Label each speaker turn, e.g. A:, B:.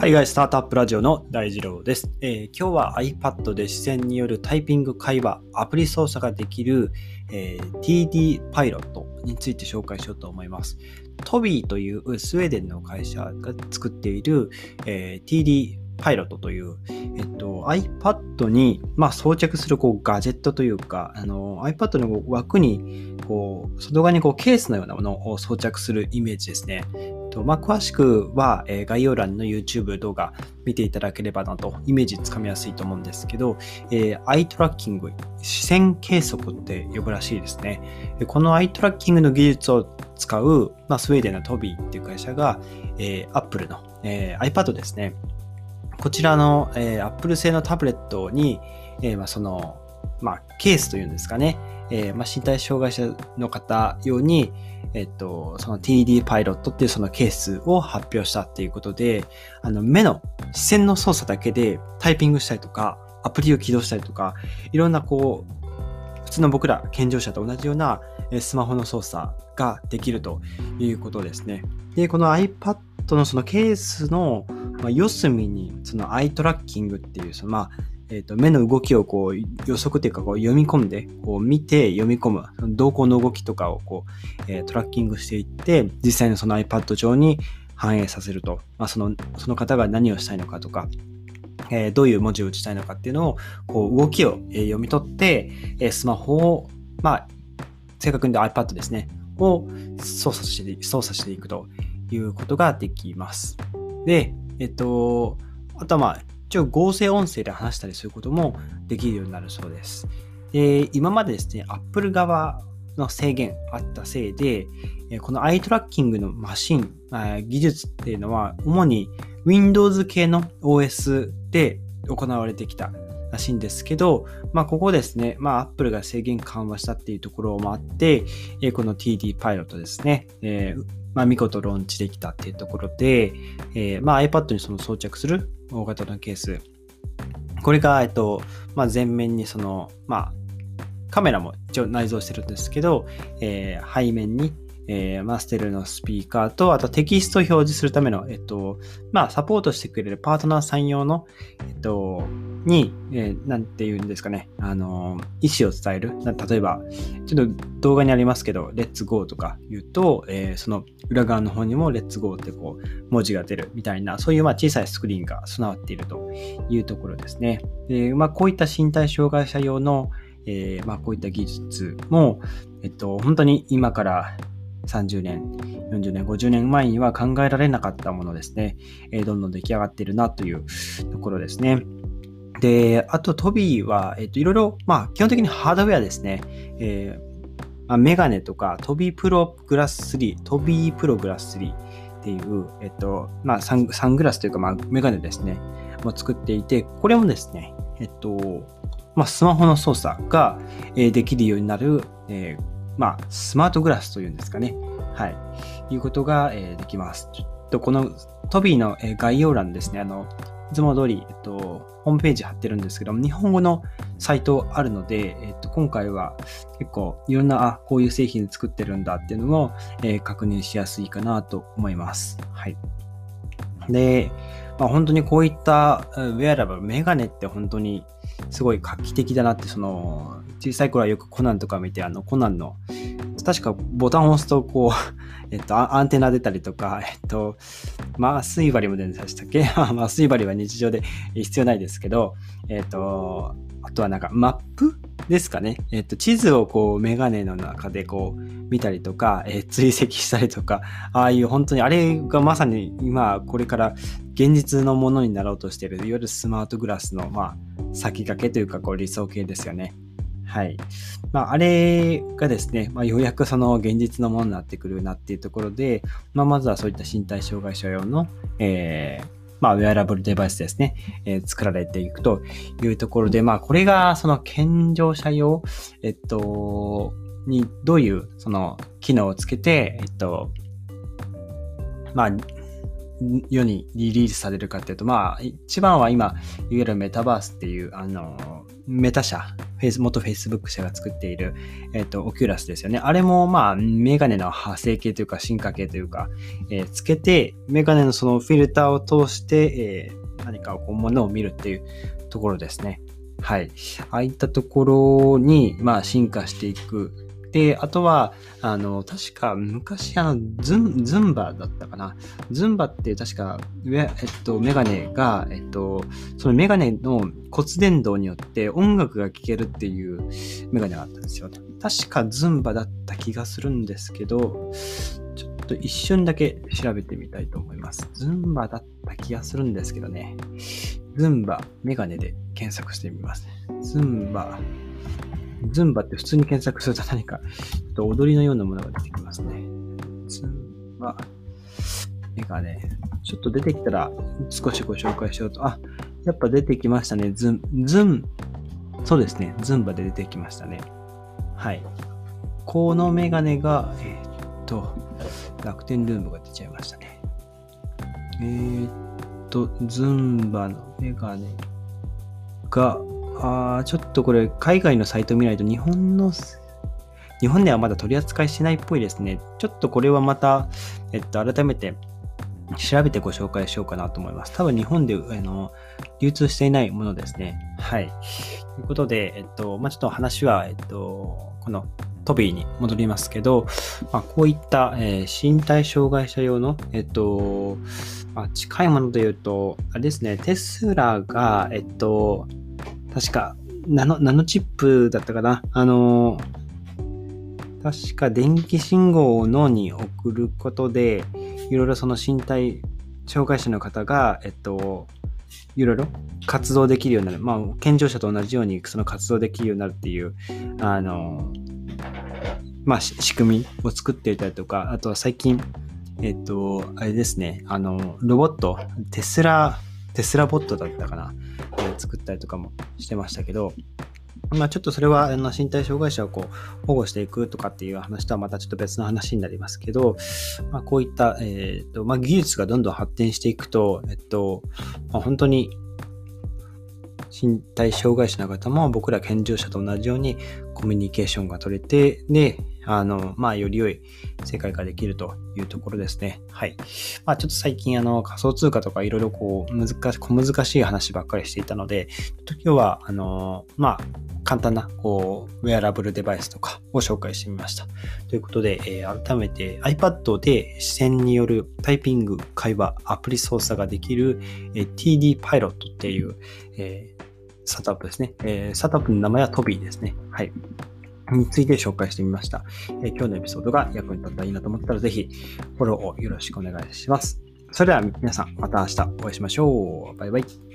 A: 海外スタートアップラジオの大二郎です、えー、今日は iPad で視線によるタイピング会話、アプリ操作ができる、えー、TD パイロットについて紹介しようと思います。トビーというスウェーデンの会社が作っている、えー、TD パイロットという、えっと、iPad に、まあ、装着するこうガジェットというか、あの iPad の枠にこう外側にこうケースのようなものを装着するイメージですね。とまあ、詳しくは、えー、概要欄の YouTube 動画見ていただければなと、イメージつかみやすいと思うんですけど、えー、アイトラッキング、視線計測って呼ぶらしいですね。このアイトラッキングの技術を使う、まあ、スウェーデンのトビーっていう会社が、えー、Apple の、えー、iPad ですね。こちらの、えー、Apple 製のタブレットに、えーまあ、その、まあ、ケースというんですかね。えーまあ、身体障害者の方用に、えっと、その TD パイロットっていうそのケースを発表したっていうことで、あの、目の視線の操作だけでタイピングしたりとか、アプリを起動したりとか、いろんなこう、普通の僕ら健常者と同じようなスマホの操作ができるということですね。で、この iPad のそのケースの四隅にそのアイトラッキングっていう、そのまあ、えーと、目の動きをこう予測というかこう読み込んでこう見て読み込む動向の動きとかをこう、えー、トラッキングしていって実際のその iPad 上に反映させると、まあ、そのその方が何をしたいのかとか、えー、どういう文字を打ちたいのかっていうのをこう動きを、え読み取って、え、スマホを、まあ、正確に言うと iPad ですねを操作して操作していくということができます。で、えっと、あとはまあ一応合成音声で話したりすることもできるようになるそうです。で今までですね、Apple 側の制限あったせいで、このアイトラッキングのマシン、技術っていうのは主に Windows 系の OS で行われてきたらしいんですけど、まあ、ここですね、まあ、Apple が制限緩和したっていうところもあって、この TD パイロットですね、えー、まあ、見事ローンチできたっていうところで、えー、まあ、iPad にその装着する大型のケース。これが、えっと、まあ、前面にその、まあ、カメラも一応内蔵してるんですけど、えー、背面にえー、マステルのスピーカーと、あとテキストを表示するための、えっと、まあ、サポートしてくれるパートナーさん用の、えっと、に、えー、なんて言うんですかね、あの、意思を伝える。例えば、ちょっと動画にありますけど、レッツゴーとか言うと、えー、その裏側の方にもレッツゴーってこう、文字が出るみたいな、そういうまあ小さいスクリーンが備わっているというところですね。で、まあ、こういった身体障害者用の、えー、まあ、こういった技術も、えっと、本当に今から30年、40年、50年前には考えられなかったものですね。えー、どんどん出来上がっているなというところですね。で、あとトビーは、えっ、と、いろいろ、まあ、基本的にハードウェアですね。えー、まあ、メガネとか、トビープログラス3、トビープログラス3っていう、えっ、と、まあサン、サングラスというか、まあ、メガネですね。も作っていて、これもですね、えっと、まあ、スマホの操作が、え、できるようになる、えー、まあ、スマートグラスというんですかね。はい。いうことが、え、できます。ちょっとこのトビーの、え、概要欄ですね。あの、いつも通り、えっと、ホームページ貼ってるんですけども、日本語のサイトあるので、えっと、今回は結構いろんな、あ、こういう製品作ってるんだっていうのを、えー、確認しやすいかなと思います。はい。で、まあ、本当にこういったウェアラブル、メガネって本当にすごい画期的だなって、その、小さい頃はよくコナンとか見て、あの、コナンの、確かボタンを押すと、こう、えっと、アンテナ出たりとか、えっと、麻酔針も出ましたっけ？麻酔針は日常で必要ないですけど、えっと、あとはなんかマップですかね？えっと、地図をこうメガネの中でこう見たりとか、えー、追跡したりとか、ああいう本当にあれがまさに今これから現実のものになろうとしている、いわゆるスマートグラスのまあ先駆けというかこう理想形ですよね。はい。まあ、あれがですね、まあ、ようやくその現実のものになってくるなっていうところで、まあ、まずはそういった身体障害者用の、えー、まあ、ウェアラブルデバイスですね、えー、作られていくというところで、まあ、これがその健常者用、えっと、にどういうその機能をつけて、えっと、まあ、世にリリースされるかっていうと、まあ、一番は今、いわゆるメタバースっていう、あの、メタ社、フェイス元 Facebook 社が作っている、えっ、と、 Oculus ですよね。あれも、まあ、メガネの派生系というか、進化系というか、えー、つけて、メガネのそのフィルターを通して、えー、何かこう、ものを見るっていうところですね。はい。ああいったところに、まあ、進化していくで、あとは、あの、確か昔、あの、ズン、ズンバだったかな。ズンバって確か、えっと、メガネが、えっと、そのメガネの骨伝導によって音楽が聴けるっていうメガネがあったんですよ。確かズンバだった気がするんですけど、ちょっと一瞬だけ調べてみたいと思います。ズンバだった気がするんですけどね。ズンバメガネで検索してみます。ズンバズンバって普通に検索すると何か、ちょっと踊りのようなものが出てきますね。ズンバ、メガネ。ちょっと出てきたら少しご紹介しようと。あ、やっぱ出てきましたね。ズン、ズン、そうですね。ズンバで出てきましたね。はい。このメガネが、えー、っと、楽天ルームが出ちゃいましたね。えー、っと、ズンバのメガネが、あちょっとこれ、海外のサイト見ないと日本の、日本ではまだ取り扱いしないっぽいですね。ちょっとこれはまた、えっと、改めて調べてご紹介しようかなと思います。多分日本であの流通していないものですね。はい。ということで、えっと、まあ、ちょっと話は、えっと、このトビーに戻りますけど、まあ、こういった、えー、身体障害者用の、えっと、まあ、近いもので言うと、あれですね、テスラが、えっと、確か、ナノ、ナノチップだったかな。あの、確か電気信号を脳に送ることで、いろいろその身体障害者の方が、えっと、いろいろ活動できるようになる。まあ、健常者と同じようにその活動できるようになるっていう、あの、まあ、仕組みを作っていたりとか、あとは最近、えっと、あれですね、あの、ロボット、テスラ、テスラボットだったかな。作ったりとかもしてましたけど、まあちょっとそれはあの身体障害者をこう保護していくとかっていう話とはまたちょっと別の話になりますけど、まあこういった、えっ、ー、と、まあ技術がどんどん発展していくと、えっと、まあ、本当に身体障害者の方も僕ら健常者と同じようにコミュニケーションが取れて、で、あの、まあ、より良い世界ができるというところですね。はい。まあ、ちょっと最近、あの、仮想通貨とかいろいろこう、難し、小難しい話ばっかりしていたので、ちょっと今日は、あの、まあ、簡単な、こう、ウェアラブルデバイスとかを紹介してみました。ということで、えー、改めて iPad で視線によるタイピング、会話、アプリ操作ができる、えー、TD パイロットっていう、えー、スタートアップですね。えー、スタートアップの名前はトビーですね。はい。について紹介してみました。え、今日のエピソードが役に立ったらいいなと思ったら、ぜひフォローをよろしくお願いします。それでは皆さん、また明日お会いしましょう。バイバイ。